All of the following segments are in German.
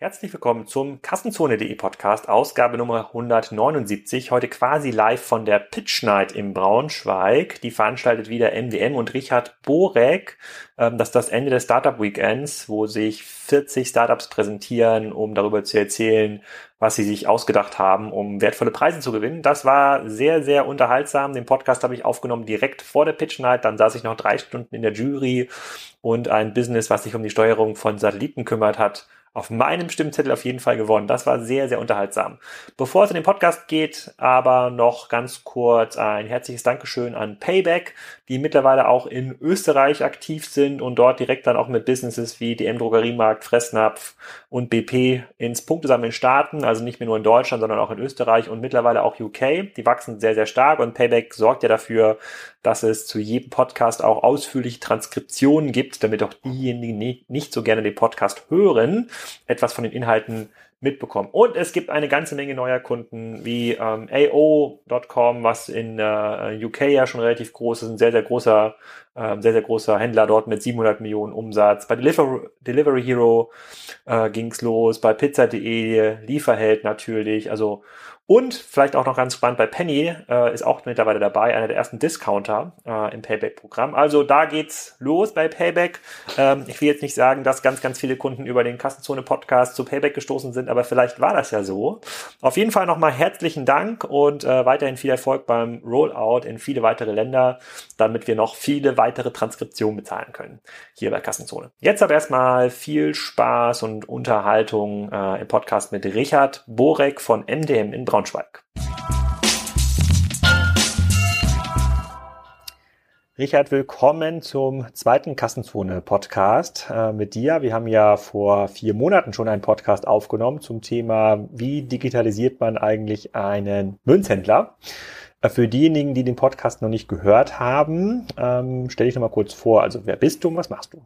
Herzlich willkommen zum Kassenzone.de Podcast, Ausgabe Nummer 179. Heute quasi live von der Pitch Night im Braunschweig. Die veranstaltet wieder MWM und Richard Borek. Ähm, das ist das Ende des Startup Weekends, wo sich 40 Startups präsentieren, um darüber zu erzählen, was sie sich ausgedacht haben, um wertvolle Preise zu gewinnen. Das war sehr, sehr unterhaltsam. Den Podcast habe ich aufgenommen direkt vor der Pitch Night. Dann saß ich noch drei Stunden in der Jury und ein Business, was sich um die Steuerung von Satelliten kümmert hat, auf meinem Stimmzettel auf jeden Fall gewonnen. Das war sehr, sehr unterhaltsam. Bevor es in den Podcast geht, aber noch ganz kurz ein herzliches Dankeschön an Payback, die mittlerweile auch in Österreich aktiv sind und dort direkt dann auch mit Businesses wie DM Drogeriemarkt, Fressnapf und BP ins Punktesammeln starten. Also nicht mehr nur in Deutschland, sondern auch in Österreich und mittlerweile auch UK. Die wachsen sehr, sehr stark und Payback sorgt ja dafür, dass es zu jedem Podcast auch ausführliche Transkriptionen gibt, damit auch diejenigen, die nicht so gerne den Podcast hören, etwas von den Inhalten mitbekommen. Und es gibt eine ganze Menge neuer Kunden wie ähm, AO.com, was in äh, UK ja schon relativ groß ist, ein sehr, sehr großer, äh, sehr, sehr großer Händler dort mit 700 Millionen Umsatz. Bei Deliver Delivery Hero äh, ging's los, bei Pizza.de, Lieferheld natürlich, also und vielleicht auch noch ganz spannend bei Penny äh, ist auch mittlerweile dabei, einer der ersten Discounter äh, im Payback-Programm. Also da geht's los bei Payback. Ähm, ich will jetzt nicht sagen, dass ganz, ganz viele Kunden über den Kassenzone-Podcast zu Payback gestoßen sind, aber vielleicht war das ja so. Auf jeden Fall nochmal herzlichen Dank und äh, weiterhin viel Erfolg beim Rollout in viele weitere Länder, damit wir noch viele weitere Transkriptionen bezahlen können hier bei Kassenzone. Jetzt aber erstmal viel Spaß und Unterhaltung äh, im Podcast mit Richard Borek von MDM in Braunschweig. Braunschweig. Richard, willkommen zum zweiten Kassenzone-Podcast äh, mit dir. Wir haben ja vor vier Monaten schon einen Podcast aufgenommen zum Thema, wie digitalisiert man eigentlich einen Münzhändler. Äh, für diejenigen, die den Podcast noch nicht gehört haben, ähm, stell dich noch mal kurz vor. Also wer bist du und was machst du?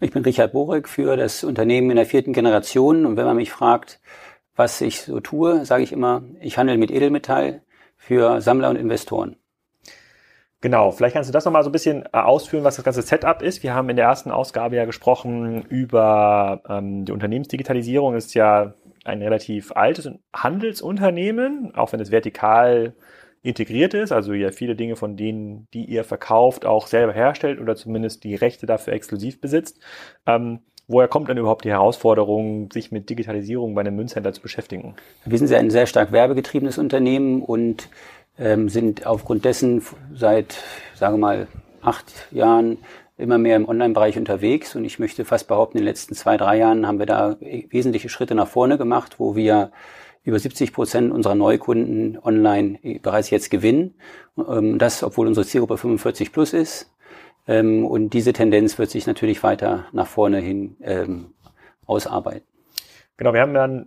Ich bin Richard Borek für das Unternehmen in der vierten Generation. Und wenn man mich fragt, was ich so tue, sage ich immer, ich handle mit Edelmetall für Sammler und Investoren. Genau, vielleicht kannst du das nochmal so ein bisschen äh, ausführen, was das ganze Setup ist. Wir haben in der ersten Ausgabe ja gesprochen über ähm, die Unternehmensdigitalisierung. Ist ja ein relativ altes Handelsunternehmen, auch wenn es vertikal integriert ist, also ja viele Dinge von denen, die ihr verkauft, auch selber herstellt oder zumindest die Rechte dafür exklusiv besitzt. Ähm, Woher kommt denn überhaupt die Herausforderung, sich mit Digitalisierung bei einem Münzhändler zu beschäftigen? Wir sind ein sehr stark werbegetriebenes Unternehmen und ähm, sind aufgrund dessen seit, sagen wir mal, acht Jahren immer mehr im Online-Bereich unterwegs. Und ich möchte fast behaupten, in den letzten zwei, drei Jahren haben wir da wesentliche Schritte nach vorne gemacht, wo wir über 70 Prozent unserer Neukunden online bereits jetzt gewinnen. Ähm, das, obwohl unsere Zielgruppe 45 plus ist. Ähm, und diese Tendenz wird sich natürlich weiter nach vorne hin ähm, ausarbeiten. Genau, wir haben dann,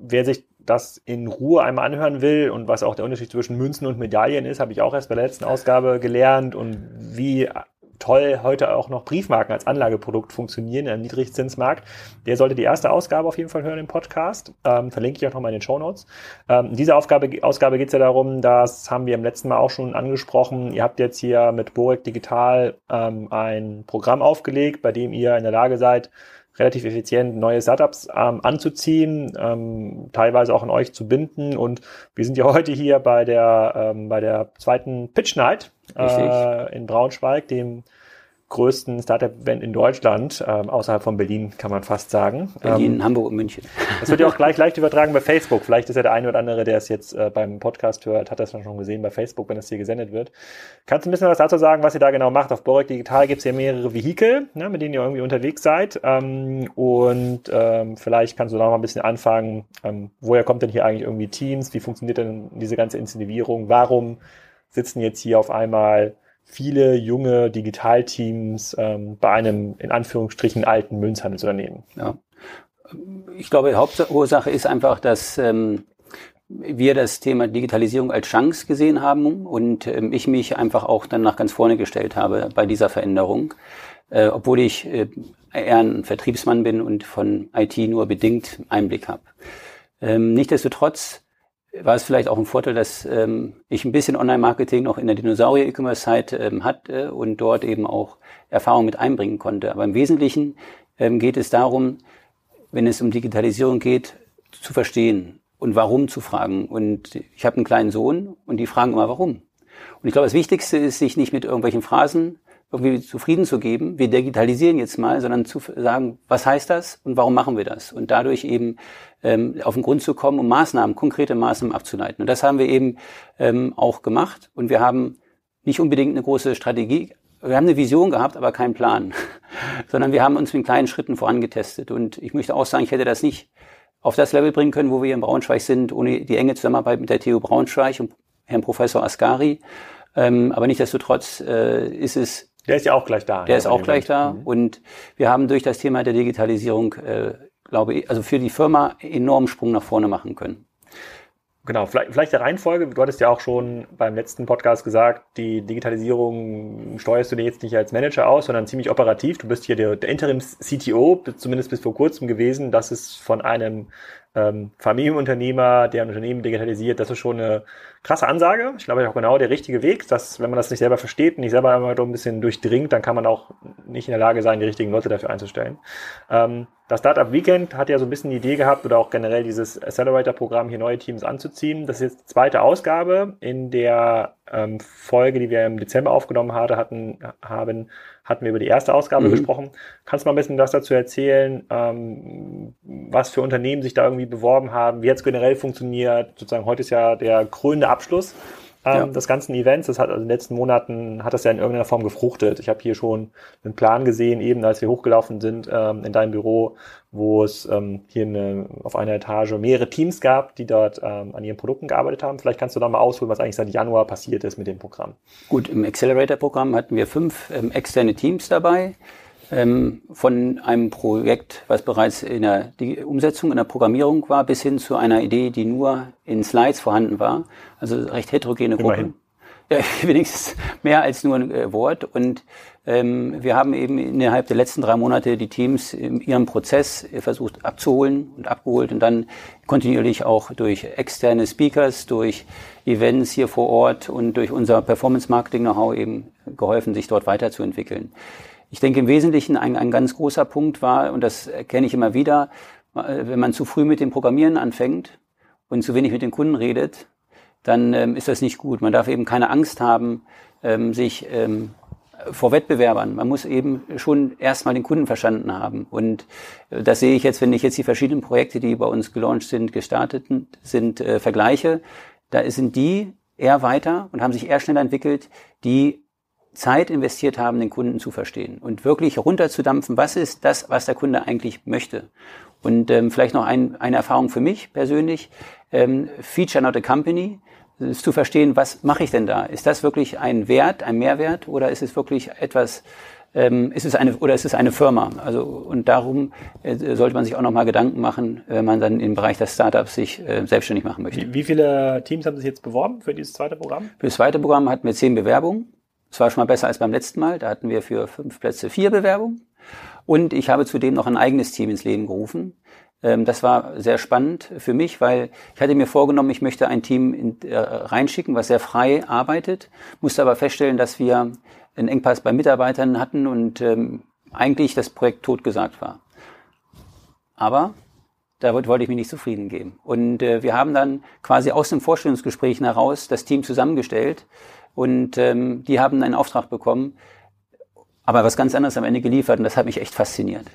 wer sich das in Ruhe einmal anhören will und was auch der Unterschied zwischen Münzen und Medaillen ist, habe ich auch erst bei der letzten Ausgabe gelernt und wie toll heute auch noch Briefmarken als Anlageprodukt funktionieren im Niedrigzinsmarkt. Der sollte die erste Ausgabe auf jeden Fall hören im Podcast. Ähm, verlinke ich auch nochmal in den Show Notes. Ähm, in Aufgabe, Ausgabe geht es ja darum, das haben wir im letzten Mal auch schon angesprochen. Ihr habt jetzt hier mit Borek Digital ähm, ein Programm aufgelegt, bei dem ihr in der Lage seid, relativ effizient neue Startups ähm, anzuziehen, ähm, teilweise auch an euch zu binden. Und wir sind ja heute hier bei der, ähm, bei der zweiten Pitch Night äh, in Braunschweig, dem größten Startup-Event in Deutschland, ähm, außerhalb von Berlin, kann man fast sagen. Berlin, ähm, Hamburg und München. Das wird ja auch gleich leicht übertragen bei Facebook. Vielleicht ist ja der eine oder andere, der es jetzt äh, beim Podcast hört, hat das schon gesehen bei Facebook, wenn das hier gesendet wird. Kannst du ein bisschen was dazu sagen, was ihr da genau macht? Auf Borek Digital gibt es ja mehrere Vehikel, ne, mit denen ihr irgendwie unterwegs seid. Ähm, und ähm, vielleicht kannst du da noch mal ein bisschen anfangen, ähm, woher kommt denn hier eigentlich irgendwie Teams? Wie funktioniert denn diese ganze Inszenierung? Warum sitzen jetzt hier auf einmal viele junge Digitalteams ähm, bei einem in Anführungsstrichen alten Münzhandelsunternehmen. Ja. Ich glaube, die Hauptursache ist einfach, dass ähm, wir das Thema Digitalisierung als Chance gesehen haben und ähm, ich mich einfach auch dann nach ganz vorne gestellt habe bei dieser Veränderung, äh, obwohl ich äh, eher ein Vertriebsmann bin und von IT nur bedingt Einblick habe. Ähm, Nichtsdestotrotz war es vielleicht auch ein Vorteil, dass ähm, ich ein bisschen Online-Marketing noch in der Dinosaurier-E-Commerce-Zeit ähm, hatte und dort eben auch Erfahrung mit einbringen konnte. Aber im Wesentlichen ähm, geht es darum, wenn es um Digitalisierung geht, zu verstehen und warum zu fragen. Und ich habe einen kleinen Sohn und die fragen immer, warum. Und ich glaube, das Wichtigste ist, sich nicht mit irgendwelchen Phrasen irgendwie zufrieden zu geben, wir digitalisieren jetzt mal, sondern zu sagen, was heißt das und warum machen wir das? Und dadurch eben ähm, auf den Grund zu kommen, um Maßnahmen, konkrete Maßnahmen abzuleiten. Und das haben wir eben ähm, auch gemacht. Und wir haben nicht unbedingt eine große Strategie, wir haben eine Vision gehabt, aber keinen Plan, sondern wir haben uns mit kleinen Schritten vorangetestet. Und ich möchte auch sagen, ich hätte das nicht auf das Level bringen können, wo wir in Braunschweig sind, ohne die enge Zusammenarbeit mit der TU Braunschweig und Herrn Professor Ascari. Ähm, aber nichtsdestotrotz äh, ist es der ist ja auch gleich da. Der ist auch gleich da. Mhm. Und wir haben durch das Thema der Digitalisierung, äh, glaube ich, also für die Firma enormen Sprung nach vorne machen können. Genau, vielleicht, vielleicht der Reihenfolge. Du hattest ja auch schon beim letzten Podcast gesagt, die Digitalisierung steuerst du dir jetzt nicht als Manager aus, sondern ziemlich operativ. Du bist hier der, der Interims-CTO, zumindest bis vor kurzem gewesen. Das ist von einem ähm, Familienunternehmer, der ein Unternehmen digitalisiert, das ist schon eine krasse Ansage. Ich glaube, auch genau der richtige Weg, dass wenn man das nicht selber versteht, nicht selber immer so ein bisschen durchdringt, dann kann man auch nicht in der Lage sein, die richtigen Leute dafür einzustellen. Ähm, das Startup Weekend hat ja so ein bisschen die Idee gehabt oder auch generell dieses Accelerator-Programm hier neue Teams anzuziehen. Das ist jetzt die zweite Ausgabe. In der ähm, Folge, die wir im Dezember aufgenommen hatte, hatten, haben, hatten wir über die erste Ausgabe mhm. gesprochen. Kannst du mal ein bisschen was dazu erzählen, ähm, was für Unternehmen sich da irgendwie beworben haben, wie jetzt generell funktioniert? Sozusagen heute ist ja der krönende Abschluss ähm, ja. des ganzen Events. Das hat also in den letzten Monaten hat das ja in irgendeiner Form gefruchtet. Ich habe hier schon einen Plan gesehen, eben als wir hochgelaufen sind ähm, in deinem Büro, wo es ähm, hier eine, auf einer Etage mehrere Teams gab, die dort ähm, an ihren Produkten gearbeitet haben. Vielleicht kannst du da mal ausholen, was eigentlich seit Januar passiert ist mit dem Programm. Gut, im Accelerator-Programm hatten wir fünf ähm, externe Teams dabei ähm, von einem Projekt, was bereits in der Umsetzung, in der Programmierung war, bis hin zu einer Idee, die nur in Slides vorhanden war. Also recht heterogene Gruppen. Ja, wenigstens mehr als nur ein äh, Wort. Und ähm, wir haben eben innerhalb der letzten drei Monate die Teams in ihrem Prozess äh, versucht abzuholen und abgeholt und dann kontinuierlich auch durch externe Speakers, durch Events hier vor Ort und durch unser Performance-Marketing-Know-how eben geholfen, sich dort weiterzuentwickeln. Ich denke im Wesentlichen ein, ein ganz großer Punkt war, und das erkenne ich immer wieder, äh, wenn man zu früh mit dem Programmieren anfängt und zu wenig mit den Kunden redet, dann ähm, ist das nicht gut. Man darf eben keine Angst haben, ähm, sich ähm, vor Wettbewerbern. Man muss eben schon erstmal den Kunden verstanden haben. Und äh, das sehe ich jetzt, wenn ich jetzt die verschiedenen Projekte, die bei uns gelauncht sind, gestartet sind, äh, vergleiche. Da sind die eher weiter und haben sich eher schneller entwickelt, die Zeit investiert haben, den Kunden zu verstehen und wirklich runterzudampfen, was ist das, was der Kunde eigentlich möchte. Und ähm, vielleicht noch ein, eine Erfahrung für mich persönlich, ähm, Feature not a Company, ist zu verstehen, was mache ich denn da? Ist das wirklich ein Wert, ein Mehrwert oder ist es wirklich etwas, ähm, ist es eine oder ist es eine Firma? Also und darum äh, sollte man sich auch nochmal Gedanken machen, wenn man dann im Bereich des Startups sich äh, selbstständig machen möchte. Wie, wie viele Teams haben sich jetzt beworben für dieses zweite Programm? Für das zweite Programm hatten wir zehn Bewerbungen. Das war schon mal besser als beim letzten Mal. Da hatten wir für fünf Plätze vier Bewerbungen. Und ich habe zudem noch ein eigenes Team ins Leben gerufen. Ähm, das war sehr spannend für mich, weil ich hatte mir vorgenommen, ich möchte ein Team äh, reinschicken, was sehr frei arbeitet, musste aber feststellen, dass wir einen Engpass bei Mitarbeitern hatten und ähm, eigentlich das Projekt totgesagt war. Aber da wollte ich mich nicht zufrieden geben. Und äh, wir haben dann quasi aus dem Vorstellungsgespräch heraus das Team zusammengestellt, und ähm, die haben einen Auftrag bekommen, aber was ganz anderes am Ende geliefert und das hat mich echt fasziniert.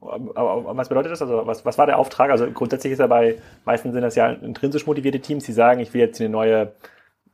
Aber was bedeutet das? Also was, was war der Auftrag? Also grundsätzlich ist ja bei, meistens sind das ja intrinsisch motivierte Teams, die sagen, ich will jetzt eine neue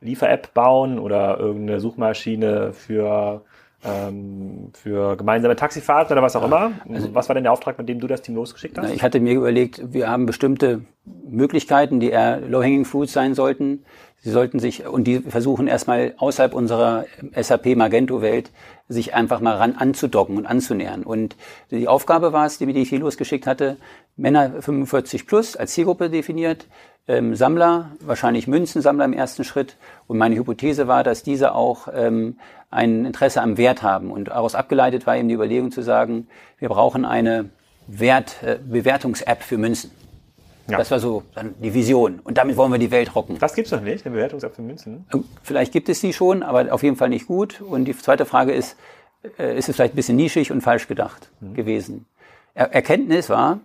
Liefer-App bauen oder irgendeine Suchmaschine für ähm, für gemeinsame Taxifahrten oder was auch immer. Also, was war denn der Auftrag, mit dem du das Team losgeschickt hast? Ich hatte mir überlegt, wir haben bestimmte Möglichkeiten, die eher low-hanging fruits sein sollten. Sie sollten sich, und die versuchen erstmal außerhalb unserer SAP Magento-Welt, sich einfach mal ran anzudocken und anzunähern. Und die Aufgabe war es, die, die ich hier losgeschickt hatte, Männer 45 plus als Zielgruppe definiert, ähm, Sammler, wahrscheinlich Münzensammler im ersten Schritt. Und meine Hypothese war, dass diese auch ähm, ein Interesse am Wert haben. Und daraus abgeleitet war eben die Überlegung zu sagen, wir brauchen eine Wert, äh, Bewertungs-App für Münzen. Ja. Das war so dann die Vision. Und damit wollen wir die Welt rocken. Das gibt's noch nicht, eine Bewertungs-App für Münzen? Ähm, vielleicht gibt es die schon, aber auf jeden Fall nicht gut. Und die zweite Frage ist, äh, ist es vielleicht ein bisschen nischig und falsch gedacht mhm. gewesen? Er Erkenntnis war,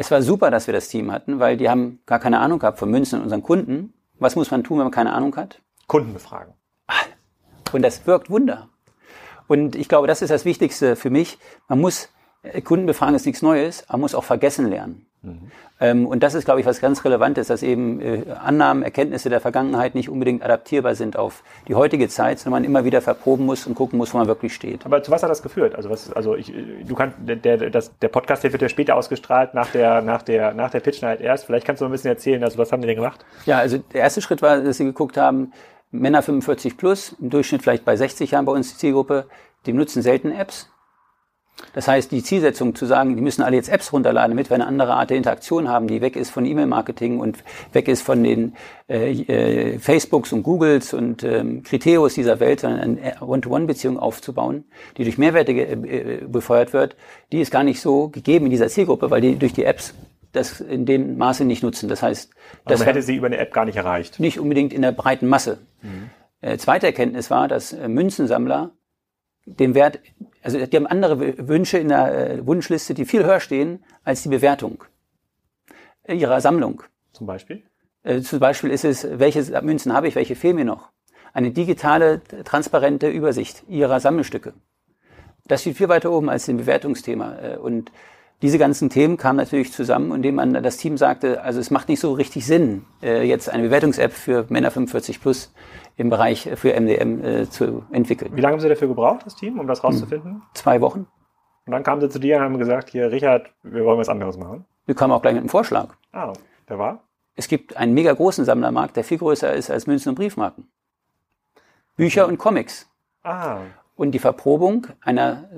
Es war super, dass wir das Team hatten, weil die haben gar keine Ahnung gehabt von Münzen und unseren Kunden. Was muss man tun, wenn man keine Ahnung hat? Kunden befragen. Und das wirkt Wunder. Und ich glaube, das ist das Wichtigste für mich. Man muss, äh, Kunden befragen ist nichts Neues, man muss auch vergessen lernen. Mhm. Und das ist, glaube ich, was ganz Relevantes, dass eben äh, Annahmen, Erkenntnisse der Vergangenheit nicht unbedingt adaptierbar sind auf die heutige Zeit, sondern man immer wieder verproben muss und gucken muss, wo man wirklich steht. Aber zu was hat das geführt? Also was, also ich, du kannst, der, das, der Podcast, der wird ja später ausgestrahlt, nach der, nach der, nach der Pitch Night erst. Vielleicht kannst du ein bisschen erzählen, also was haben die denn gemacht? Ja, also der erste Schritt war, dass sie geguckt haben, Männer 45 plus, im Durchschnitt vielleicht bei 60 Jahren bei uns die Zielgruppe, die nutzen selten Apps. Das heißt, die Zielsetzung zu sagen, die müssen alle jetzt Apps runterladen, damit wir eine andere Art der Interaktion haben, die weg ist von E-Mail-Marketing und weg ist von den äh, äh, Facebooks und Googles und ähm, Kriterios dieser Welt, sondern eine One-to-One-Beziehung aufzubauen, die durch Mehrwerte äh, befeuert wird, die ist gar nicht so gegeben in dieser Zielgruppe, weil die durch die Apps das in dem Maße nicht nutzen. Das heißt, das hätte sie über eine App gar nicht erreicht. Nicht unbedingt in der breiten Masse. Mhm. Äh, zweite Erkenntnis war, dass äh, Münzensammler den Wert, also die haben andere Wünsche in der äh, Wunschliste, die viel höher stehen als die Bewertung ihrer Sammlung. Zum Beispiel? Äh, zum Beispiel ist es, welche Münzen habe ich, welche fehlen mir noch? Eine digitale, transparente Übersicht ihrer Sammelstücke. Das steht viel weiter oben als dem Bewertungsthema. Äh, und diese ganzen Themen kamen natürlich zusammen, indem man das Team sagte, also es macht nicht so richtig Sinn, jetzt eine Bewertungs-App für Männer 45 plus im Bereich für MDM äh, zu entwickeln. Wie lange haben Sie dafür gebraucht, das Team, um das rauszufinden? Hm, zwei Wochen. Und dann kamen Sie zu dir und haben gesagt, hier, Richard, wir wollen was anderes machen. Wir kamen auch gleich mit einem Vorschlag. Ah, der war? Es gibt einen mega großen Sammlermarkt, der viel größer ist als Münzen und Briefmarken. Bücher und Comics. Ah. Und die Verprobung einer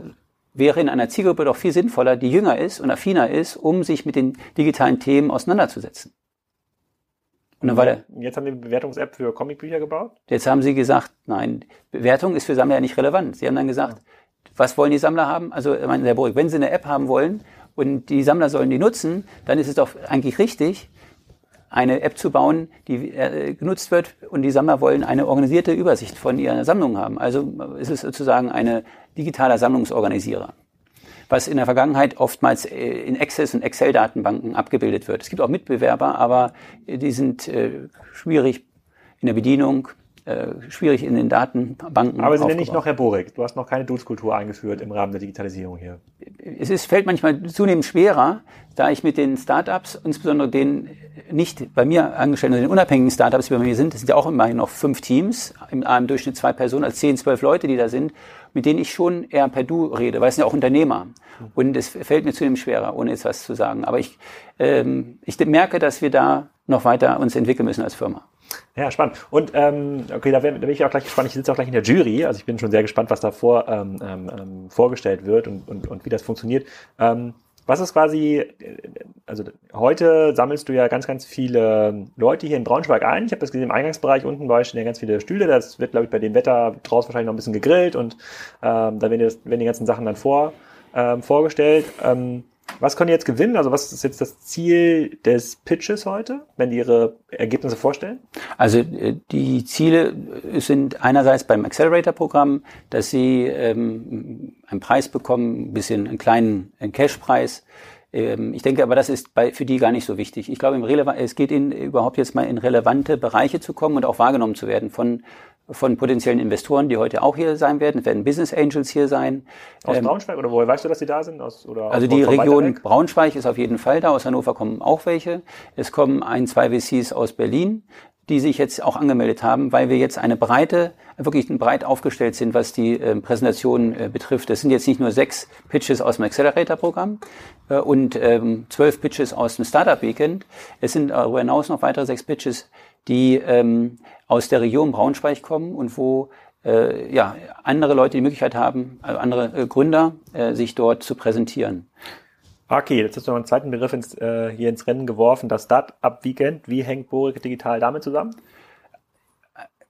wäre in einer Zielgruppe doch viel sinnvoller, die jünger ist und affiner ist, um sich mit den digitalen Themen auseinanderzusetzen. Und dann war der. Jetzt haben die eine Bewertungs-App für Comicbücher gebaut? Jetzt haben sie gesagt, nein, Bewertung ist für Sammler ja nicht relevant. Sie haben dann gesagt, ja. was wollen die Sammler haben? Also, mein Herr Burg, wenn sie eine App haben wollen und die Sammler sollen die nutzen, dann ist es doch eigentlich richtig, eine App zu bauen, die äh, genutzt wird und die Sammler wollen eine organisierte Übersicht von ihrer Sammlung haben. Also ist es sozusagen eine digitaler Sammlungsorganisierer was in der Vergangenheit oftmals äh, in Access- und Excel-Datenbanken abgebildet wird. Es gibt auch Mitbewerber, aber die sind äh, schwierig in der Bedienung, äh, schwierig in den Datenbanken. Aber Sie nennen nicht noch Herr Borek. Du hast noch keine Dutzkultur eingeführt im Rahmen der Digitalisierung hier. Es ist, fällt manchmal zunehmend schwerer, da ich mit den Startups, insbesondere den nicht bei mir angestellten, den unabhängigen Startups, die bei mir sind, das sind ja auch immerhin noch fünf Teams, im, im Durchschnitt zwei Personen, als zehn, zwölf Leute, die da sind, mit denen ich schon eher per Du rede, weil es sind ja auch Unternehmer. Und es fällt mir zunehmend schwerer, ohne jetzt was zu sagen. Aber ich, ähm, ich merke, dass wir da noch weiter uns entwickeln müssen als Firma. Ja, spannend. Und ähm, okay, da, wär, da bin ich auch gleich gespannt. Ich sitze auch gleich in der Jury, also ich bin schon sehr gespannt, was da vor, ähm, ähm, ähm vorgestellt wird und, und, und wie das funktioniert. Ähm, was ist quasi, also heute sammelst du ja ganz, ganz viele Leute hier in Braunschweig ein. Ich habe das gesehen im Eingangsbereich unten bei stehen ja ganz viele Stühle. Das wird, glaube ich, bei dem Wetter draußen wahrscheinlich noch ein bisschen gegrillt und ähm, da werden die, das, werden die ganzen Sachen dann vor, ähm, vorgestellt. Ähm, was können die jetzt gewinnen? Also was ist jetzt das Ziel des Pitches heute, wenn die ihre Ergebnisse vorstellen? Also äh, die Ziele sind einerseits beim Accelerator-Programm, dass sie ähm, einen Preis bekommen, ein bisschen einen kleinen Cash-Preis. Ähm, ich denke aber, das ist bei, für die gar nicht so wichtig. Ich glaube, es geht ihnen überhaupt jetzt mal in relevante Bereiche zu kommen und auch wahrgenommen zu werden von von potenziellen Investoren, die heute auch hier sein werden. Es werden Business Angels hier sein. Aus ähm, Braunschweig oder woher weißt du, dass sie da sind? Aus, oder also die Region Braunschweig ist auf jeden Fall da. Aus Hannover kommen auch welche. Es kommen ein, zwei VCs aus Berlin, die sich jetzt auch angemeldet haben, weil wir jetzt eine breite, wirklich breit aufgestellt sind, was die äh, Präsentation äh, betrifft. Es sind jetzt nicht nur sechs Pitches aus dem Accelerator-Programm äh, und ähm, zwölf Pitches aus dem Startup-Weekend. Es sind darüber hinaus noch weitere sechs Pitches, die ähm, aus der Region Braunschweig kommen und wo äh, ja, andere Leute die Möglichkeit haben, also andere äh, Gründer, äh, sich dort zu präsentieren. Okay, jetzt hast du noch einen zweiten Begriff ins, äh, hier ins Rennen geworfen, das Start-up-Weekend. Wie hängt Borik Digital damit zusammen?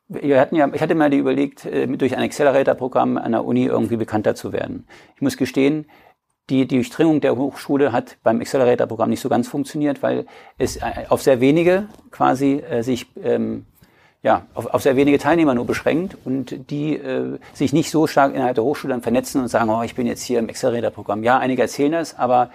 Wir hatten ja, ich hatte mal die überlegt, äh, durch ein Accelerator-Programm an der Uni irgendwie bekannter zu werden. Ich muss gestehen, die, die Durchdringung der Hochschule hat beim Accelerator-Programm nicht so ganz funktioniert, weil es äh, auf sehr wenige quasi äh, sich ähm, ja, auf, auf sehr wenige Teilnehmer nur beschränkt und die äh, sich nicht so stark innerhalb der Hochschule dann vernetzen und sagen, oh, ich bin jetzt hier im Accelerator-Programm. Ja, einige erzählen das, aber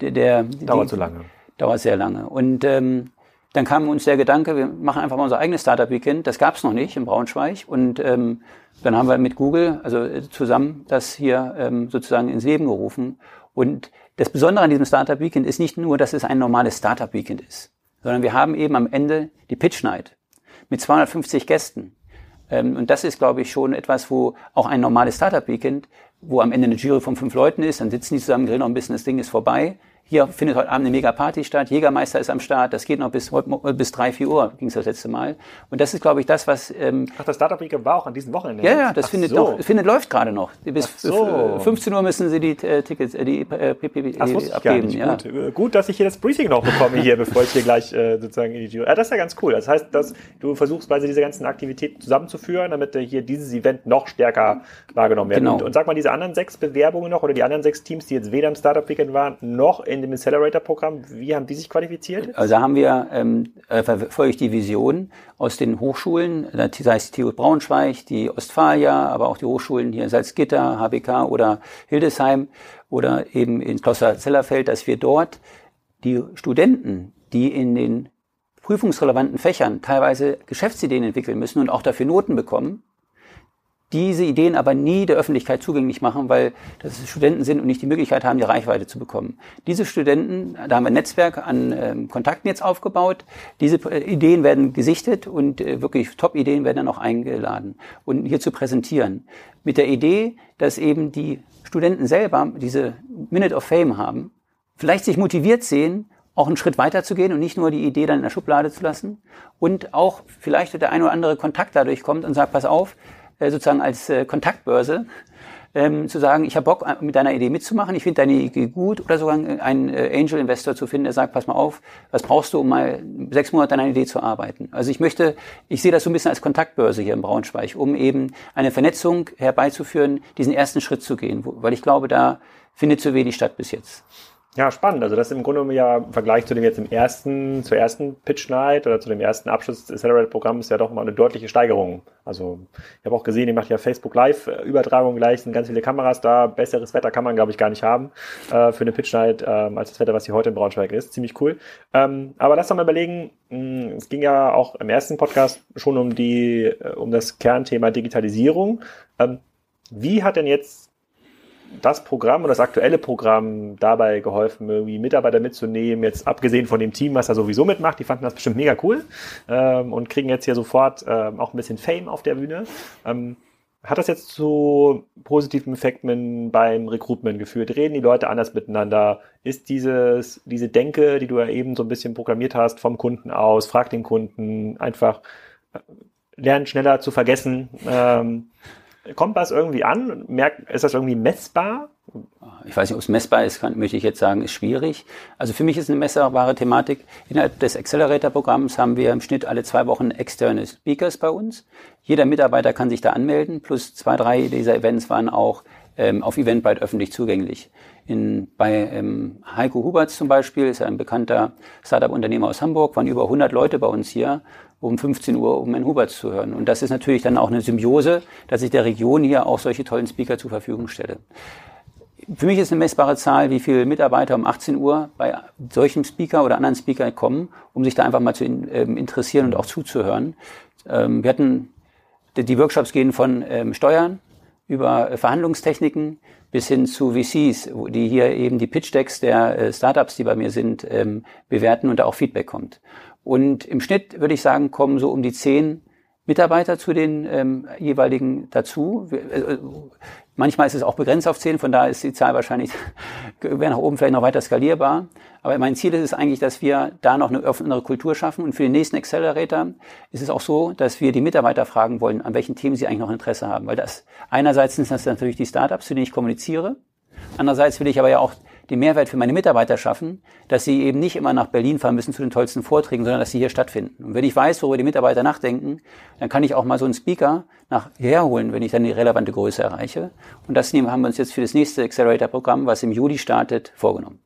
der, der dauert zu lange. dauert sehr lange. Und ähm, dann kam uns der Gedanke, wir machen einfach mal unser eigenes Startup-Weekend. Das gab es noch nicht in Braunschweig. Und ähm, dann haben wir mit Google, also äh, zusammen, das hier ähm, sozusagen ins Leben gerufen. Und das Besondere an diesem Startup Weekend ist nicht nur, dass es ein normales Startup Weekend ist, sondern wir haben eben am Ende die Pitch Night mit 250 Gästen. Ähm, und das ist, glaube ich, schon etwas, wo auch ein normales Startup Weekend, wo am Ende eine Jury von fünf Leuten ist, dann sitzen die zusammen, grillen noch ein bisschen, das Ding ist vorbei. Hier findet heute Abend eine Mega-Party statt. Jägermeister ist am Start. Das geht noch bis, bis drei, vier Uhr, ging es das letzte Mal. Und das ist, glaube ich, das, was... Ähm, Ach, das Startup Weekend war auch an diesem Wochenende? Ja, ja, das Ach findet, so. noch, findet läuft gerade noch. Bis so. 15 Uhr müssen Sie die äh, Tickets, äh, die äh, das abgeben. Ja. Gut. Äh, gut, dass ich hier das Briefing noch bekomme hier, bevor ich hier gleich äh, sozusagen in die Jury... Ja, das ist ja ganz cool. Das heißt, dass du versuchst quasi diese ganzen Aktivitäten zusammenzuführen, damit äh, hier dieses Event noch stärker wahrgenommen wird. Genau. Und, und sag mal, diese anderen sechs Bewerbungen noch oder die anderen sechs Teams, die jetzt weder im Startup Weekend waren, noch in dem Accelerator-Programm Programm. Wie haben die sich qualifiziert? Also haben wir, ähm, äh, verfolge ich die Vision aus den Hochschulen, sei es die TU Braunschweig, die Ostfalia, aber auch die Hochschulen hier in Salzgitter, HBK oder Hildesheim oder eben in Kloster-Zellerfeld, dass wir dort die Studenten, die in den prüfungsrelevanten Fächern teilweise Geschäftsideen entwickeln müssen und auch dafür Noten bekommen, diese Ideen aber nie der Öffentlichkeit zugänglich machen, weil das Studenten sind und nicht die Möglichkeit haben, die Reichweite zu bekommen. Diese Studenten, da haben wir ein Netzwerk an ähm, Kontakten jetzt aufgebaut. Diese äh, Ideen werden gesichtet und äh, wirklich Top-Ideen werden dann auch eingeladen und hier zu präsentieren. Mit der Idee, dass eben die Studenten selber diese Minute of Fame haben, vielleicht sich motiviert sehen, auch einen Schritt weiter zu gehen und nicht nur die Idee dann in der Schublade zu lassen und auch vielleicht der ein oder andere Kontakt dadurch kommt und sagt, pass auf, sozusagen als äh, Kontaktbörse ähm, zu sagen, ich habe Bock, mit deiner Idee mitzumachen, ich finde deine Idee gut oder sogar einen äh, Angel-Investor zu finden, der sagt, pass mal auf, was brauchst du, um mal sechs Monate an einer Idee zu arbeiten. Also ich möchte, ich sehe das so ein bisschen als Kontaktbörse hier in Braunschweig, um eben eine Vernetzung herbeizuführen, diesen ersten Schritt zu gehen, weil ich glaube, da findet zu wenig statt bis jetzt. Ja, spannend. Also das ist im Grunde ja im Vergleich zu dem jetzt im ersten, zur ersten Pitch Night oder zu dem ersten Abschluss des Accelerated-Programms ja doch mal eine deutliche Steigerung. Also ich habe auch gesehen, ihr macht ja Facebook Live-Übertragung gleich, sind ganz viele Kameras da. Besseres Wetter kann man, glaube ich, gar nicht haben äh, für eine Pitch Night ähm, als das Wetter, was hier heute in Braunschweig ist. Ziemlich cool. Ähm, aber lass doch mal überlegen, mh, hm, es ging ja auch im ersten Podcast schon um die, äh, um das Kernthema Digitalisierung. Ähm, wie hat denn jetzt das Programm und das aktuelle Programm dabei geholfen, irgendwie Mitarbeiter mitzunehmen, jetzt abgesehen von dem Team, was da sowieso mitmacht, die fanden das bestimmt mega cool ähm, und kriegen jetzt hier sofort ähm, auch ein bisschen Fame auf der Bühne. Ähm, hat das jetzt zu positiven Effekten beim Recruitment geführt? Reden die Leute anders miteinander? Ist dieses, diese Denke, die du ja eben so ein bisschen programmiert hast, vom Kunden aus, frag den Kunden, einfach äh, lernen schneller zu vergessen, ähm, Kommt das irgendwie an? Merkt, ist das irgendwie messbar? Ich weiß nicht, ob es messbar ist, kann, möchte ich jetzt sagen, ist schwierig. Also für mich ist eine messbare Thematik. Innerhalb des Accelerator-Programms haben wir im Schnitt alle zwei Wochen externe Speakers bei uns. Jeder Mitarbeiter kann sich da anmelden, plus zwei, drei dieser Events waren auch ähm, auf Eventbrite öffentlich zugänglich. In, bei ähm, Heiko Huberts zum Beispiel, ist ein bekannter Startup-Unternehmer aus Hamburg, waren über 100 Leute bei uns hier um 15 Uhr, um Herrn Huberts zu hören. Und das ist natürlich dann auch eine Symbiose, dass ich der Region hier auch solche tollen Speaker zur Verfügung stelle. Für mich ist eine messbare Zahl, wie viele Mitarbeiter um 18 Uhr bei solchem Speaker oder anderen Speaker kommen, um sich da einfach mal zu ähm, interessieren und auch zuzuhören. Ähm, wir hatten, die Workshops gehen von ähm, Steuern über Verhandlungstechniken bis hin zu VCs, die hier eben die Pitch Decks der äh, Startups, die bei mir sind, bewerten und da auch Feedback kommt. Und im Schnitt würde ich sagen, kommen so um die zehn Mitarbeiter zu den ähm, jeweiligen dazu. Äh, manchmal ist es auch begrenzt auf zehn, von daher ist die Zahl wahrscheinlich, wäre nach oben vielleicht noch weiter skalierbar. Aber mein Ziel ist es eigentlich, dass wir da noch eine offenere Kultur schaffen. Und für den nächsten Accelerator ist es auch so, dass wir die Mitarbeiter fragen wollen, an welchen Themen sie eigentlich noch Interesse haben. Weil das einerseits sind das natürlich die Startups, zu denen ich kommuniziere. Andererseits will ich aber ja auch den Mehrwert für meine Mitarbeiter schaffen, dass sie eben nicht immer nach Berlin fahren müssen zu den tollsten Vorträgen, sondern dass sie hier stattfinden. Und wenn ich weiß, worüber die Mitarbeiter nachdenken, dann kann ich auch mal so einen Speaker nach hierher holen, wenn ich dann die relevante Größe erreiche. Und das haben wir uns jetzt für das nächste Accelerator-Programm, was im Juli startet, vorgenommen.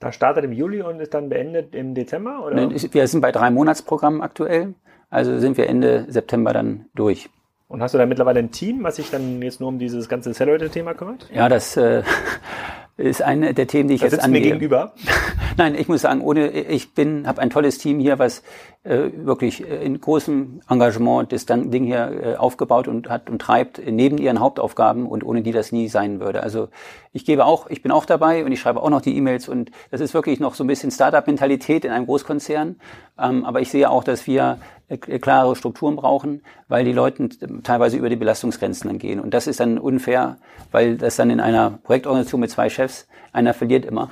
Da startet im Juli und ist dann beendet im Dezember? Oder? Wir sind bei drei Monatsprogrammen aktuell. Also sind wir Ende September dann durch. Und hast du da mittlerweile ein Team, was sich dann jetzt nur um dieses ganze Accelerator-Thema kümmert? Ja, das äh, ist eine der Themen, die ich da jetzt angehe. mir gegenüber. Nein, ich muss sagen, ohne ich bin, habe ein tolles Team hier, was äh, wirklich äh, in großem Engagement das Ding hier äh, aufgebaut und hat und treibt neben ihren Hauptaufgaben und ohne die das nie sein würde. Also ich gebe auch, ich bin auch dabei und ich schreibe auch noch die E-Mails und das ist wirklich noch so ein bisschen Startup-Mentalität in einem Großkonzern. Ähm, aber ich sehe auch, dass wir äh, klare Strukturen brauchen, weil die Leute teilweise über die Belastungsgrenzen dann gehen. Und das ist dann unfair, weil das dann in einer Projektorganisation mit zwei Chefs, einer verliert immer.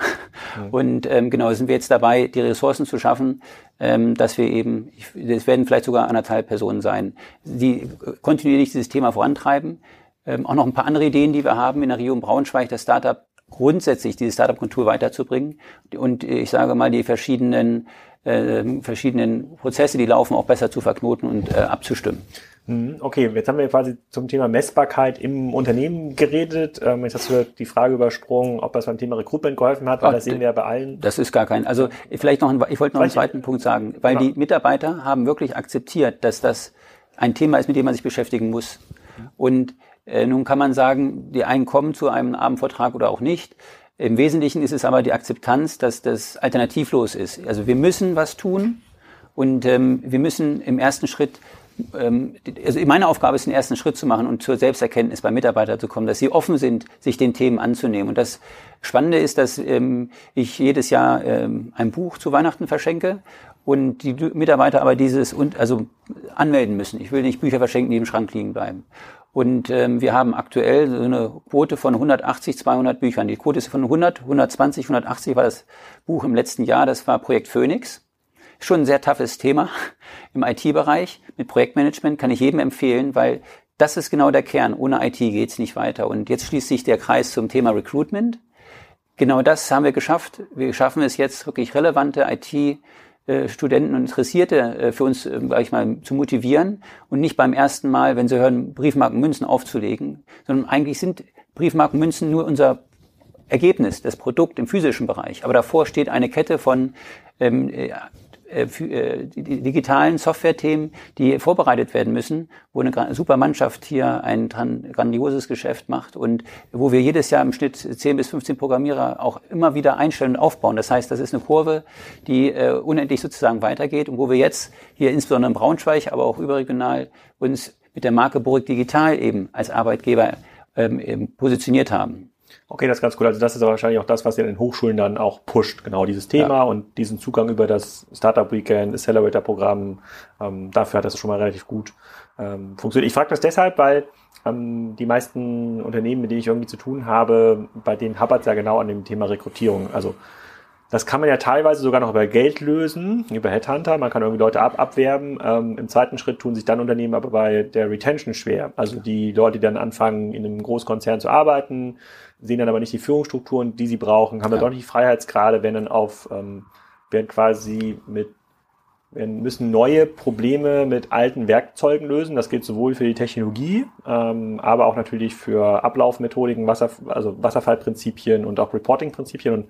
Mhm. Und ähm, genau sind wir jetzt dabei, die Ressourcen zu schaffen, ähm, dass wir eben, es werden vielleicht sogar anderthalb Personen sein, die kontinuierlich dieses Thema vorantreiben. Ähm, auch noch ein paar andere Ideen, die wir haben in der Region Braunschweig, das Startup grundsätzlich diese Startup-Kultur weiterzubringen und ich sage mal die verschiedenen äh, verschiedenen Prozesse, die laufen, auch besser zu verknoten und äh, abzustimmen. Mhm, okay, jetzt haben wir quasi zum Thema Messbarkeit im Unternehmen geredet. Ähm, jetzt hast du die Frage übersprungen, ob das beim Thema Recruitment geholfen hat, weil Ach, das sehen wir ja bei allen. Das ist gar kein. Also vielleicht noch, ein, ich wollte noch einen zweiten Punkt sagen, weil ja. die Mitarbeiter haben wirklich akzeptiert, dass das ein Thema ist, mit dem man sich beschäftigen muss. Und äh, nun kann man sagen, die einen kommen zu einem Abendvortrag oder auch nicht. Im Wesentlichen ist es aber die Akzeptanz, dass das alternativlos ist. Also wir müssen was tun und ähm, wir müssen im ersten Schritt ähm, also meine Aufgabe ist, den ersten Schritt zu machen und zur Selbsterkenntnis bei Mitarbeitern zu kommen, dass sie offen sind, sich den Themen anzunehmen. Und das Spannende ist, dass ähm, ich jedes Jahr ähm, ein Buch zu Weihnachten verschenke und die Mitarbeiter aber dieses und also anmelden müssen. Ich will nicht Bücher verschenken, die im Schrank liegen bleiben. Und ähm, wir haben aktuell so eine Quote von 180, 200 Büchern. Die Quote ist von 100, 120, 180 war das Buch im letzten Jahr. Das war Projekt Phoenix. Schon ein sehr toughes Thema im IT-Bereich. Mit Projektmanagement kann ich jedem empfehlen, weil das ist genau der Kern. Ohne IT geht's nicht weiter. Und jetzt schließt sich der Kreis zum Thema Recruitment. Genau das haben wir geschafft. Wir schaffen es jetzt wirklich relevante IT Studenten und Interessierte äh, für uns, äh, sag ich mal, zu motivieren und nicht beim ersten Mal, wenn sie hören, Briefmarken Münzen aufzulegen, sondern eigentlich sind Briefmarken Münzen nur unser Ergebnis, das Produkt im physischen Bereich. Aber davor steht eine Kette von ähm, äh, äh, die digitalen Software-Themen, die vorbereitet werden müssen, wo eine super Mannschaft hier ein grandioses Geschäft macht und wo wir jedes Jahr im Schnitt 10 bis 15 Programmierer auch immer wieder einstellen und aufbauen. Das heißt, das ist eine Kurve, die äh, unendlich sozusagen weitergeht und wo wir jetzt hier insbesondere in Braunschweig, aber auch überregional uns mit der Marke Burg Digital eben als Arbeitgeber ähm, positioniert haben. Okay, das ist ganz cool. Also das ist wahrscheinlich auch das, was ihr in den Hochschulen dann auch pusht, genau dieses Thema ja. und diesen Zugang über das Startup Weekend, Accelerator Programm. Ähm, dafür hat das schon mal relativ gut ähm, funktioniert. Ich frage das deshalb, weil ähm, die meisten Unternehmen, mit denen ich irgendwie zu tun habe, bei denen hapert es ja genau an dem Thema Rekrutierung. Also das kann man ja teilweise sogar noch über Geld lösen, über Headhunter. Man kann irgendwie Leute ab abwerben. Ähm, Im zweiten Schritt tun sich dann Unternehmen aber bei der Retention schwer. Also die Leute, die dann anfangen, in einem Großkonzern zu arbeiten, sehen dann aber nicht die Führungsstrukturen, die sie brauchen, haben ja. dann doch nicht die Freiheitsgrade, werden dann auf, ähm, werden quasi mit wir müssen neue Probleme mit alten Werkzeugen lösen. Das gilt sowohl für die Technologie, ähm, aber auch natürlich für Ablaufmethodiken, Wasser, also Wasserfallprinzipien und auch Reporting-Prinzipien und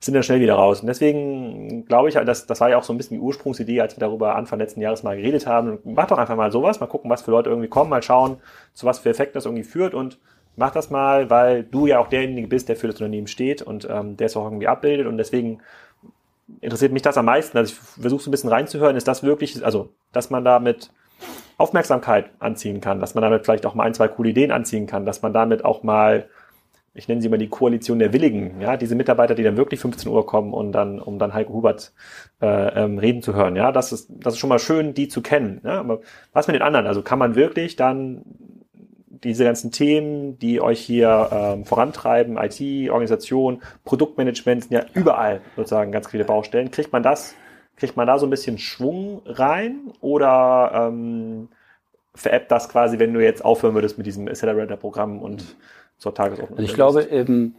sind dann schnell wieder raus. Und deswegen glaube ich, das, das war ja auch so ein bisschen die Ursprungsidee, als wir darüber Anfang letzten Jahres mal geredet haben. Mach doch einfach mal sowas, mal gucken, was für Leute irgendwie kommen, mal schauen, zu was für Effekten das irgendwie führt und mach das mal, weil du ja auch derjenige bist, der für das Unternehmen steht und ähm, der es auch irgendwie abbildet und deswegen interessiert mich das am meisten. Also ich versuche so ein bisschen reinzuhören, ist das wirklich, also dass man damit Aufmerksamkeit anziehen kann, dass man damit vielleicht auch mal ein, zwei coole Ideen anziehen kann, dass man damit auch mal, ich nenne sie mal die Koalition der Willigen, ja, diese Mitarbeiter, die dann wirklich 15 Uhr kommen und dann, um dann Heiko Hubert äh, ähm, reden zu hören, ja, das ist, das ist schon mal schön, die zu kennen. Ja? Aber was mit den anderen? Also kann man wirklich dann diese ganzen Themen, die euch hier ähm, vorantreiben, IT, Organisation, Produktmanagement sind ja überall sozusagen ganz viele Baustellen. Kriegt man das, kriegt man da so ein bisschen Schwung rein oder ähm, veräppt das quasi, wenn du jetzt aufhören würdest mit diesem Accelerator-Programm und zur Tagesordnung? Also ich glaube, ähm,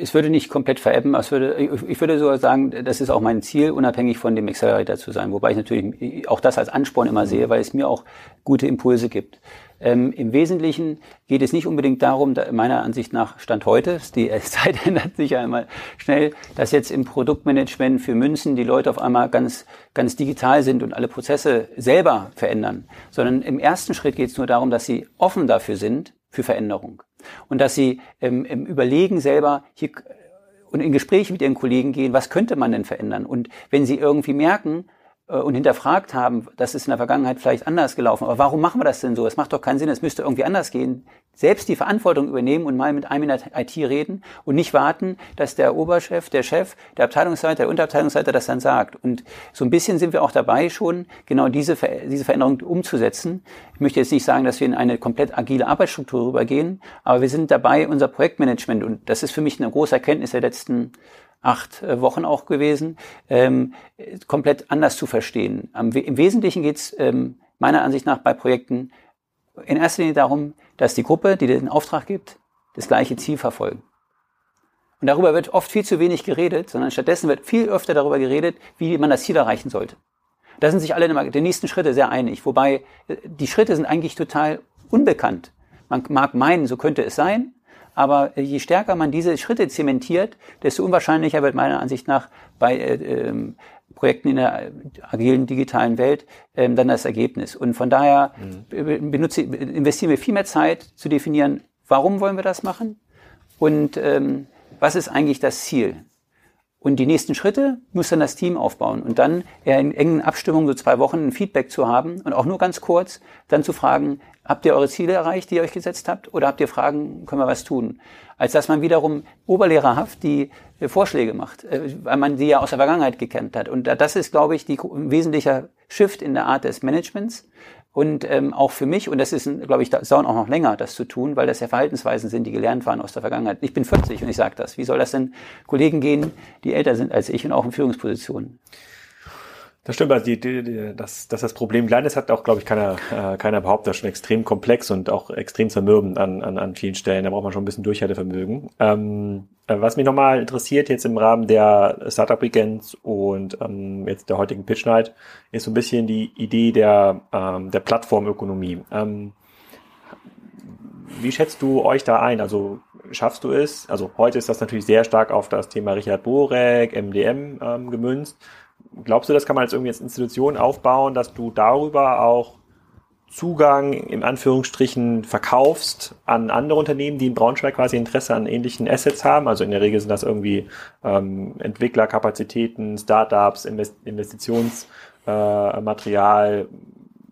es würde nicht komplett verebben, es würde, ich würde sogar sagen, das ist auch mein Ziel, unabhängig von dem Accelerator zu sein. Wobei ich natürlich auch das als Ansporn immer sehe, weil es mir auch gute Impulse gibt. Ähm, Im Wesentlichen geht es nicht unbedingt darum, da, meiner Ansicht nach Stand heute, die Zeit ändert sich ja immer schnell, dass jetzt im Produktmanagement für Münzen die Leute auf einmal ganz, ganz digital sind und alle Prozesse selber verändern, sondern im ersten Schritt geht es nur darum, dass sie offen dafür sind für Veränderung und dass sie ähm, im Überlegen selber hier und in Gespräche mit ihren Kollegen gehen, was könnte man denn verändern? Und wenn sie irgendwie merken, äh, und hinterfragt haben, das ist in der Vergangenheit vielleicht anders gelaufen. Aber warum machen wir das denn so? Es macht doch keinen Sinn, es müsste irgendwie anders gehen. Selbst die Verantwortung übernehmen und mal mit einem in der IT reden und nicht warten, dass der Oberchef, der Chef, der Abteilungsleiter, der Unterabteilungsleiter das dann sagt. Und so ein bisschen sind wir auch dabei schon, genau diese, diese Veränderung umzusetzen. Ich möchte jetzt nicht sagen, dass wir in eine komplett agile Arbeitsstruktur rübergehen, aber wir sind dabei, unser Projektmanagement, und das ist für mich eine große Erkenntnis der letzten acht äh, Wochen auch gewesen, ähm, komplett anders zu verstehen. Am, Im Wesentlichen geht es ähm, meiner Ansicht nach bei Projekten in erster Linie darum, dass die Gruppe, die den Auftrag gibt, das gleiche Ziel verfolgen. Und darüber wird oft viel zu wenig geredet, sondern stattdessen wird viel öfter darüber geredet, wie man das Ziel erreichen sollte. Da sind sich alle den nächsten Schritte sehr einig, wobei äh, die Schritte sind eigentlich total unbekannt. Man mag meinen, so könnte es sein, aber je stärker man diese Schritte zementiert, desto unwahrscheinlicher wird meiner Ansicht nach bei äh, ähm, Projekten in der agilen digitalen Welt ähm, dann das Ergebnis. Und von daher mhm. benutze, investieren wir viel mehr Zeit zu definieren, warum wollen wir das machen und ähm, was ist eigentlich das Ziel. Und die nächsten Schritte muss dann das Team aufbauen und dann eher in engen Abstimmungen so zwei Wochen ein Feedback zu haben und auch nur ganz kurz dann zu fragen, habt ihr eure Ziele erreicht, die ihr euch gesetzt habt oder habt ihr Fragen, können wir was tun? Als dass man wiederum oberlehrerhaft die äh, Vorschläge macht, äh, weil man sie ja aus der Vergangenheit gekannt hat. Und das ist, glaube ich, die, ein wesentlicher Shift in der Art des Managements, und ähm, auch für mich, und das ist, glaube ich, das dauert auch noch länger, das zu tun, weil das ja Verhaltensweisen sind, die gelernt waren aus der Vergangenheit. Ich bin 40 und ich sage das. Wie soll das denn Kollegen gehen, die älter sind als ich und auch in Führungspositionen? Das stimmt, also die, die, dass, dass das Problem klein ist, hat auch, glaube ich, keiner, äh, keiner behauptet. Das ist schon extrem komplex und auch extrem zermürbend an, an, an vielen Stellen. Da braucht man schon ein bisschen Durchhaltevermögen. Ähm, äh, was mich nochmal interessiert jetzt im Rahmen der Startup Weekends und ähm, jetzt der heutigen Pitch Night, ist so ein bisschen die Idee der, ähm, der Plattformökonomie. Ähm, wie schätzt du euch da ein? Also schaffst du es? Also heute ist das natürlich sehr stark auf das Thema Richard Borek, MDM ähm, gemünzt glaubst du, das kann man als irgendwie als Institution aufbauen, dass du darüber auch Zugang in Anführungsstrichen verkaufst an andere Unternehmen, die in Braunschweig quasi Interesse an ähnlichen Assets haben. Also in der Regel sind das irgendwie ähm, Entwicklerkapazitäten, Startups, Invest Investitionsmaterial.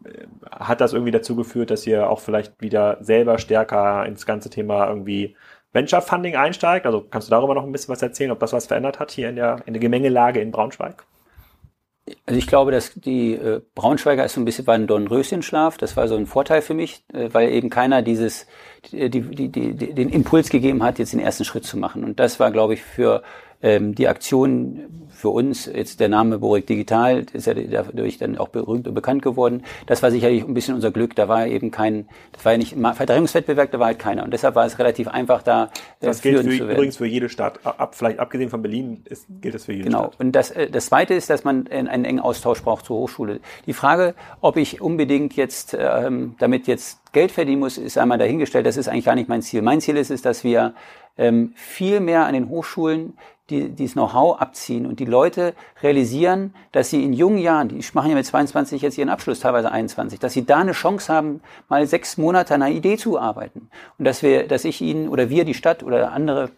Äh, Hat das irgendwie dazu geführt, dass ihr auch vielleicht wieder selber stärker ins ganze Thema irgendwie Venture Funding einsteigt? Also kannst du darüber noch ein bisschen was erzählen, ob das was verändert hat hier in der, in der Gemengelage in Braunschweig? Also ich glaube, dass die äh, Braunschweiger ist so ein bisschen war ein Dornröschenschlaf. Das war so ein Vorteil für mich, äh, weil eben keiner dieses die, die, die, die, den Impuls gegeben hat, jetzt den ersten Schritt zu machen. Und das war, glaube ich, für ähm, die Aktion für uns, jetzt der Name Borik Digital, ist ja dadurch dann auch berühmt und bekannt geworden. Das war sicherlich ein bisschen unser Glück. Da war eben kein, das war ja nicht Verdrängungswettbewerb, da war halt keiner. Und deshalb war es relativ einfach da. Äh, das gilt für, übrigens für jede Stadt. Ab, vielleicht abgesehen von Berlin ist, gilt das für jede genau. Stadt. Genau. Und das, äh, das zweite ist, dass man einen engen Austausch braucht zur Hochschule. Die Frage, ob ich unbedingt jetzt, ähm, damit jetzt Geld verdienen muss, ist einmal dahingestellt. Das ist eigentlich gar nicht mein Ziel. Mein Ziel ist es, dass wir ähm, viel mehr an den Hochschulen die, dieses Know-how abziehen und die Leute realisieren, dass sie in jungen Jahren, die machen ja mit 22 jetzt ihren Abschluss, teilweise 21, dass sie da eine Chance haben, mal sechs Monate an einer Idee zu arbeiten. Und dass wir, dass ich ihnen oder wir, die Stadt oder andere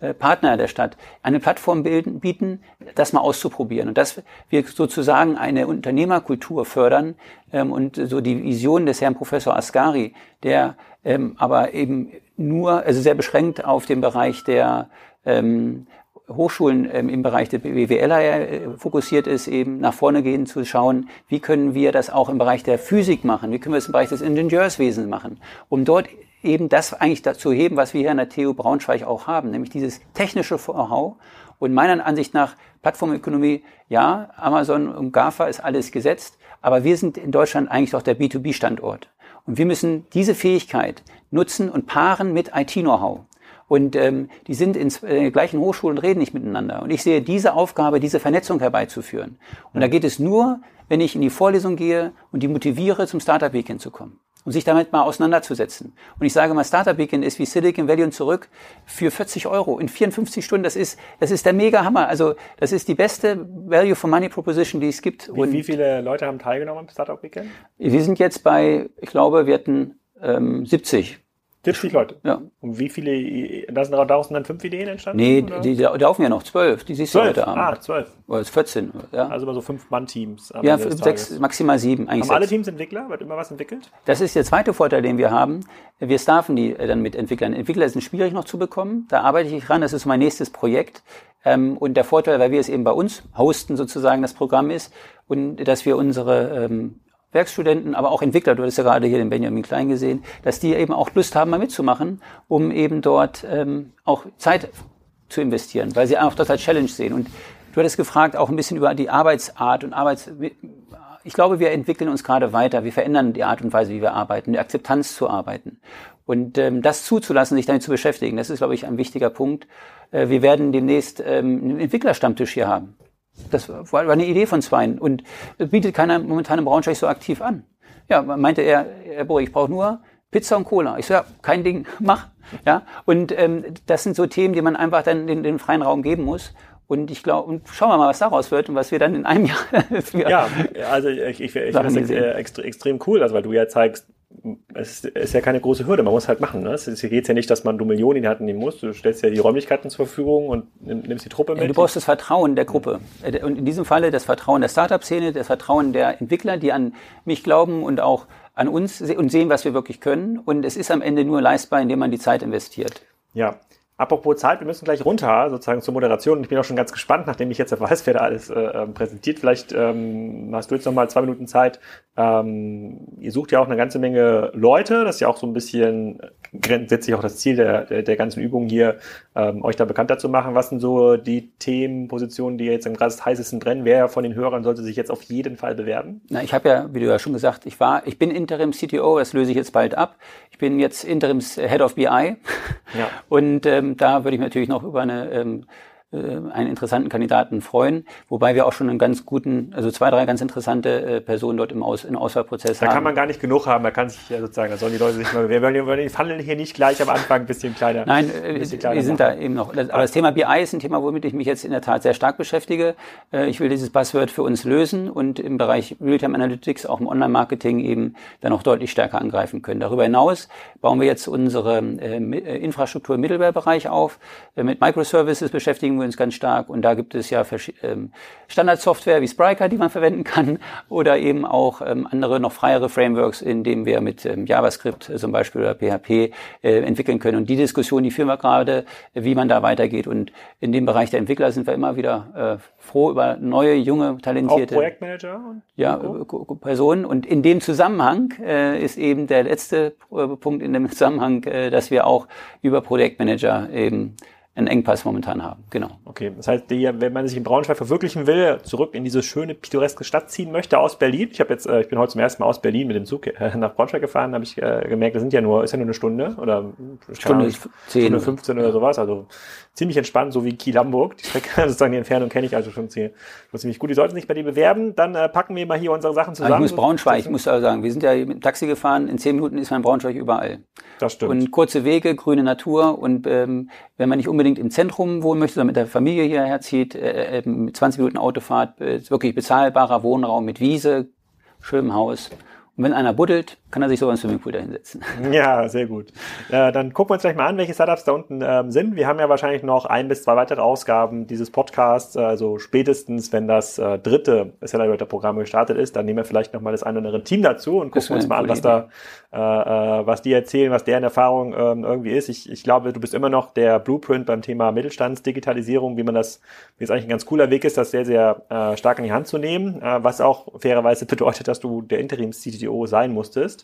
äh, Partner der Stadt eine Plattform bilden, bieten, das mal auszuprobieren und dass wir sozusagen eine Unternehmerkultur fördern ähm, und so die Vision des Herrn Professor Ascari, der ähm, aber eben nur, also sehr beschränkt auf den Bereich der ähm, Hochschulen ähm, im Bereich der BWL äh, fokussiert ist, eben nach vorne gehen zu schauen, wie können wir das auch im Bereich der Physik machen, wie können wir es im Bereich des Ingenieurswesens machen, um dort eben das eigentlich dazu heben, was wir hier an der TU Braunschweig auch haben, nämlich dieses technische Know-how. Und meiner Ansicht nach Plattformökonomie, ja, Amazon und GAFA ist alles gesetzt, aber wir sind in Deutschland eigentlich doch der B2B-Standort. Und wir müssen diese Fähigkeit nutzen und paaren mit IT-Know-how. Und ähm, die sind in äh, gleichen Hochschulen und reden nicht miteinander. Und ich sehe diese Aufgabe, diese Vernetzung herbeizuführen. Und da geht es nur, wenn ich in die Vorlesung gehe und die motiviere, zum Startup Weekend zu kommen und sich damit mal auseinanderzusetzen. Und ich sage mal, Startup Weekend ist wie Silicon Valley und zurück für 40 Euro in 54 Stunden. Das ist, das ist der mega Hammer. Also, das ist die beste Value for Money Proposition, die es gibt. Wie, wie viele Leute haben teilgenommen am Startup Weekend? Wir sind jetzt bei, ich glaube, wir hatten ähm, 70 70 Leute. Ja. Und wie viele, da sind daraus dann fünf Ideen entstanden? Nee, oder? die, die laufen ja noch zwölf. Die siehst du zwölf. heute Abend. Ah, zwölf. Oder 14. Ja, Also immer so fünf Mann-Teams. am ja sechs, maximal sieben. Eigentlich Haben alle. Teams Entwickler? Wird immer was entwickelt? Das ist der zweite Vorteil, den wir haben. Wir staffen die äh, dann mit Entwicklern. Entwickler sind schwierig noch zu bekommen. Da arbeite ich dran. Das ist mein nächstes Projekt. Ähm, Und der Vorteil, weil wir es eben bei uns hosten, sozusagen das Programm ist, und dass wir unsere ähm, Werkstudenten, aber auch Entwickler, du hast ja gerade hier den Benjamin Klein gesehen, dass die eben auch Lust haben, mal mitzumachen, um eben dort ähm, auch Zeit zu investieren, weil sie auch das als Challenge sehen. Und du hattest gefragt auch ein bisschen über die Arbeitsart und Arbeits... Ich glaube, wir entwickeln uns gerade weiter. Wir verändern die Art und Weise, wie wir arbeiten, die Akzeptanz zu arbeiten. Und ähm, das zuzulassen, sich damit zu beschäftigen, das ist, glaube ich, ein wichtiger Punkt. Äh, wir werden demnächst ähm, einen Entwicklerstammtisch hier haben. Das war eine Idee von Zweien und das bietet keiner momentan im Braunschweig so aktiv an. Ja, meinte er, Herr Bohr, ich brauche nur Pizza und Cola. Ich so, ja, kein Ding, mach. Ja, und ähm, das sind so Themen, die man einfach dann den, den freien Raum geben muss. Und ich glaube, und schauen wir mal, was daraus wird und was wir dann in einem Jahr Ja, also ich, ich, ich finde gesehen. äh, extre, extrem cool, also weil du ja zeigst, es ist ja keine große Hürde, man muss halt machen. Ne? Es geht ja nicht, dass man du Millionen in die Hand nehmen musst. Du stellst ja die Räumlichkeiten zur Verfügung und nimm- nimmst die Truppe Ja, mit. Du brauchst das Vertrauen der Gruppe. Äh, Und in diesem Falle das Vertrauen der Startup-Szene, das Vertrauen der Entwickler, die an mich glauben und auch an uns und sehen, was wir wirklich können. Und es ist am Ende nur leistbar, indem man die Zeit investiert. Ja. Apropos Zeit, wir müssen gleich runter, sozusagen zur Moderation. Und ich bin auch schon ganz gespannt, nachdem ich jetzt weiß, wer da alles äh, ähm, präsentiert. Vielleicht ähm, hast du jetzt noch mal zwei Minuten Zeit. Ähm, ihr sucht ja auch eine ganze Menge Leute. Das ist ja auch so ein bisschen, äh, setzt sich auch das Ziel der, der, der ganzen Übung hier, ähm, euch da bekannter zu machen. Was sind so die Themen, Positionen, die jetzt im gerade heißesten brennen? Wer von den Hörern sollte sich jetzt auf jeden Fall bewerben? Na, ich habe ja, wie du ja schon gesagt, ich war, ich bin Interim CTO, das löse ich jetzt bald ab. Ich bin jetzt Interims Head of BI. Ja. Und ähm, da würde ich natürlich noch über eine, ähm, äh, einen interessanten Kandidaten freuen, wobei wir auch schon einen ganz guten, also zwei, drei ganz interessante äh, Personen dort im, Aus, im Auswahlprozess Da haben. kann man gar nicht genug haben. Da kann sich ja sozusagen, da sollen die Leute sich mal, wir wollen, wir den Funnel hier nicht gleich am Anfang ein bisschen kleiner. Nein, ein äh, bisschen kleiner wir sind machen. da eben noch. Aber das Thema BI ist ein Thema, womit ich mich jetzt in der Tat sehr stark beschäftige. Äh, Ich will dieses Buzzword für uns lösen und im Bereich Realtime Analytics, auch im Online-Marketing eben dann auch deutlich stärker angreifen können. Darüber hinaus bauen wir jetzt unsere äh, äh, Infrastruktur im Middleware-Bereich auf. Äh, Mit Microservices beschäftigen wir uns ganz stark und da gibt es ja ähm, Standardsoftware wie Spryker, die man verwenden kann oder eben auch ähm, andere noch freiere Frameworks, in denen wir mit ähm, JavaScript äh, zum Beispiel oder PHP äh, entwickeln können. Und die Diskussion, die führen wir gerade, äh, wie man da weitergeht. Und in dem Bereich der Entwickler sind wir immer wieder froh über neue, junge, Auch talentierte Projektmanager? und- ja, Personen. Und in dem Zusammenhang ist eben der letzte Punkt in dem Zusammenhang, dass wir auch über Projektmanager eben einen Engpass momentan haben. Genau. Okay, das heißt, wenn man sich in Braunschweig verwirklichen will, zurück in diese schöne pittoreske Stadt ziehen möchte aus Berlin. Ich habe jetzt, äh, ich bin heute zum ersten Mal aus Berlin mit dem Zug äh, nach Braunschweig gefahren, habe ich äh, gemerkt, das sind ja nur, ist ja nur eine Stunde oder Stunde Ahnung, zehn. Stunde 15 oder sowas. Also ziemlich entspannt, so wie Kiel-Hamburg. Die Strecke, sozusagen die Entfernung kenne ich also schon ziemlich, schon ziemlich gut. Die sollten sich bei dir bewerben. Dann äh, packen wir mal hier unsere Sachen Aber zusammen. ich muss Braunschweig, ich muss da sagen, wir sind ja mit dem Taxi gefahren, in zehn Minuten ist man in Braunschweig überall. Das stimmt. Und kurze Wege, grüne Natur und ähm, wenn man nicht unbedingt im Zentrum wohnen möchte, sondern mit der Familie hierher zieht, äh, äh, mit 20 Minuten Autofahrt, äh, wirklich bezahlbarer Wohnraum mit Wiese, schönem Haus. Und wenn einer buddelt, kann er sich sogar ins Swimmingpool da hinsetzen. Ja, sehr gut. Äh, dann gucken wir uns gleich mal an, welche Startups da unten ähm, sind. Wir haben ja wahrscheinlich noch ein bis zwei weitere Ausgaben dieses Podcasts. Also spätestens, wenn das äh, dritte Accelerator-Programm gestartet ist, dann nehmen wir vielleicht noch mal das ein oder andere Team dazu und gucken uns mal an, eine was da, äh, äh, was die erzählen, was deren Erfahrung ähm, irgendwie ist. Ich, ich glaube, du bist immer noch der Blueprint beim Thema Mittelstandsdigitalisierung, wie man das, wie es eigentlich ein ganz cooler Weg ist, das sehr, sehr äh, stark in die Hand zu nehmen, äh, was auch fairerweise bedeutet, dass du der Interims-CTO sein musstest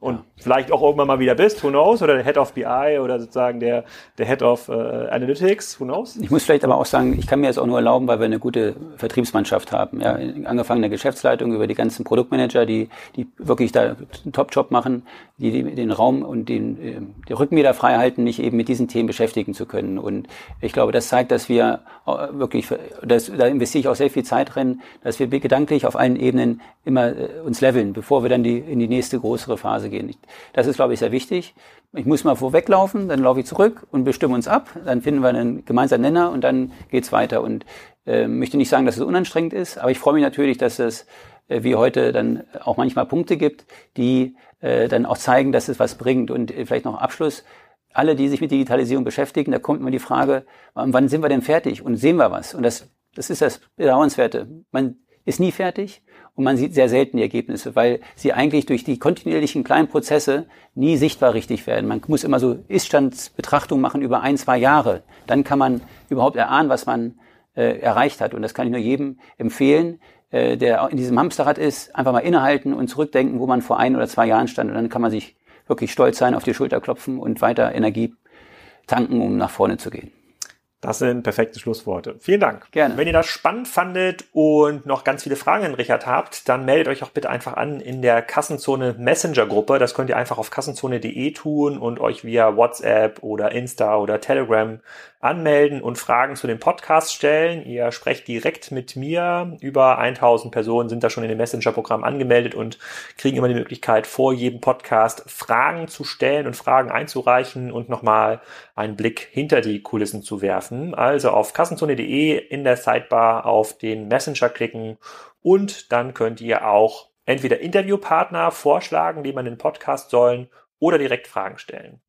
und vielleicht auch irgendwann mal wieder bist, who knows, oder der Head of BI oder sozusagen der, der Head of äh, Analytics, who knows. Ich muss vielleicht aber auch sagen, ich kann mir das auch nur erlauben, weil wir eine gute Vertriebsmannschaft haben. Ja, angefangen der Geschäftsleitung über die ganzen Produktmanager, die, die wirklich da einen Top-Job machen, die, den Raum und den, äh, die Rücken wieder frei halten, mich eben mit diesen Themen beschäftigen zu können. Und ich glaube, das zeigt, dass wir äh, wirklich, das, da investiere ich auch sehr viel Zeit drin, dass wir gedanklich auf allen Ebenen immer äh, uns leveln, bevor wir dann die, in die nächste größere Phase gehen. Das ist, glaube ich, sehr wichtig. Ich muss mal vorweglaufen, dann laufe ich zurück und bestimme uns ab, dann finden wir einen gemeinsamen Nenner und dann geht's weiter. Und äh, möchte nicht sagen, dass es unanstrengend ist, aber ich freue mich natürlich, dass es äh, wie heute dann auch manchmal Punkte gibt, die äh, dann auch zeigen, dass es was bringt. Und äh, vielleicht noch Abschluss. Alle, die sich mit Digitalisierung beschäftigen, da kommt immer die Frage, wann sind wir denn fertig und sehen wir was? Und das, das ist das Bedauernswerte. Man ist nie fertig und man sieht sehr selten die Ergebnisse, weil sie eigentlich durch die kontinuierlichen kleinen Prozesse nie sichtbar richtig werden. Man muss immer so Iststandsbetrachtung machen über ein, zwei Jahre. Dann kann man überhaupt erahnen, was man äh, erreicht hat. Und das kann ich nur jedem empfehlen, äh, der in diesem Hamsterrad ist, einfach mal innehalten und zurückdenken, wo man vor ein oder zwei Jahren stand. Und dann kann man sich wirklich stolz sein, auf die Schulter klopfen und weiter Energie tanken, um nach vorne zu gehen. Das sind perfekte Schlussworte. Vielen Dank. Gerne. Wenn ihr das spannend fandet und noch ganz viele Fragen an Richard habt, dann meldet euch auch bitte einfach an in der Kassenzone Messenger Gruppe. Das könnt ihr einfach auf kassenzone.de tun und euch via WhatsApp oder Insta oder Telegram anmelden und Fragen zu dem Podcast stellen. Ihr sprecht direkt mit mir. Über 1000 Personen sind da schon in dem Messenger-Programm angemeldet und kriegen immer die Möglichkeit, vor jedem Podcast Fragen zu stellen und Fragen einzureichen und nochmal einen Blick hinter die Kulissen zu werfen. Also auf kassenzone.de in der Sidebar auf den Messenger klicken und dann könnt ihr auch entweder Interviewpartner vorschlagen, die man den Podcast sollen, oder direkt Fragen stellen.